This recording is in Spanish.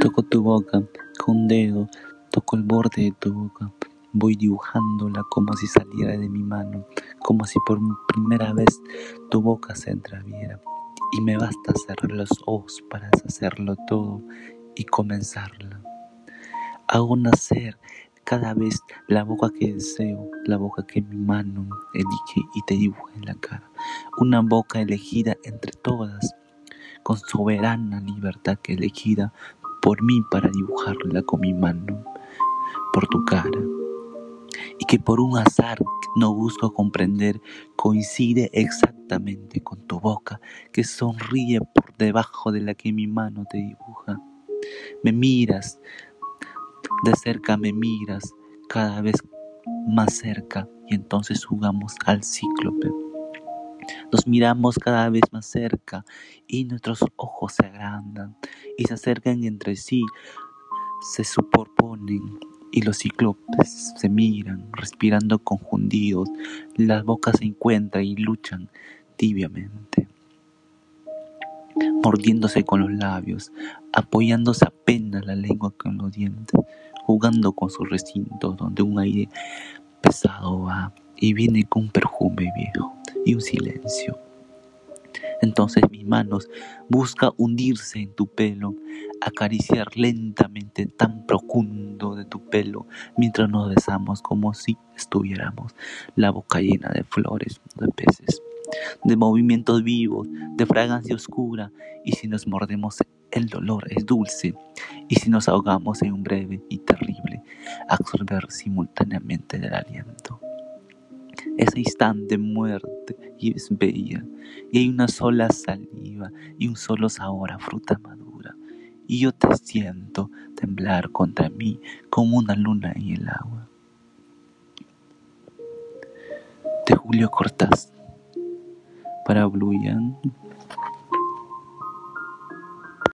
Toco tu boca con un dedo, toco el borde de tu boca. Voy dibujándola como si saliera de mi mano, como si por primera vez tu boca se entreviera. Y me basta cerrar los ojos para deshacerlo todo y comenzarla. Hago nacer cada vez la boca que deseo, la boca que mi mano elige y te dibuja en la cara. Una boca elegida entre todas, con soberana libertad que elegida por mí para dibujarla con mi mano, por tu cara. Y que por un azar no busco comprender, coincide exactamente con tu boca que sonríe por debajo de la que mi mano te dibuja. Me miras, de cerca me miras, cada vez más cerca, y entonces jugamos al cíclope. Nos miramos cada vez más cerca y nuestros ojos se agrandan y se acercan entre sí, se superponen y los cíclopes se miran, respirando confundidos, las bocas se encuentran y luchan tibiamente, mordiéndose con los labios, apoyándose apenas la lengua con los dientes, jugando con sus recintos donde un aire pesado va y viene con un perfume viejo y un silencio. Entonces mis manos busca hundirse en tu pelo, acariciar lentamente tan profundo de tu pelo, mientras nos besamos como si estuviéramos la boca llena de flores, de peces, de movimientos vivos, de fragancia oscura, y si nos mordemos el dolor es dulce, y si nos ahogamos en un breve y terrible absorber simultáneamente del aliento. Ese instante muerte y es bella, y hay una sola saliva y un solo sabor a fruta madura, y yo te siento temblar contra mí como una luna en el agua. De Julio Cortázar. Para Bluyan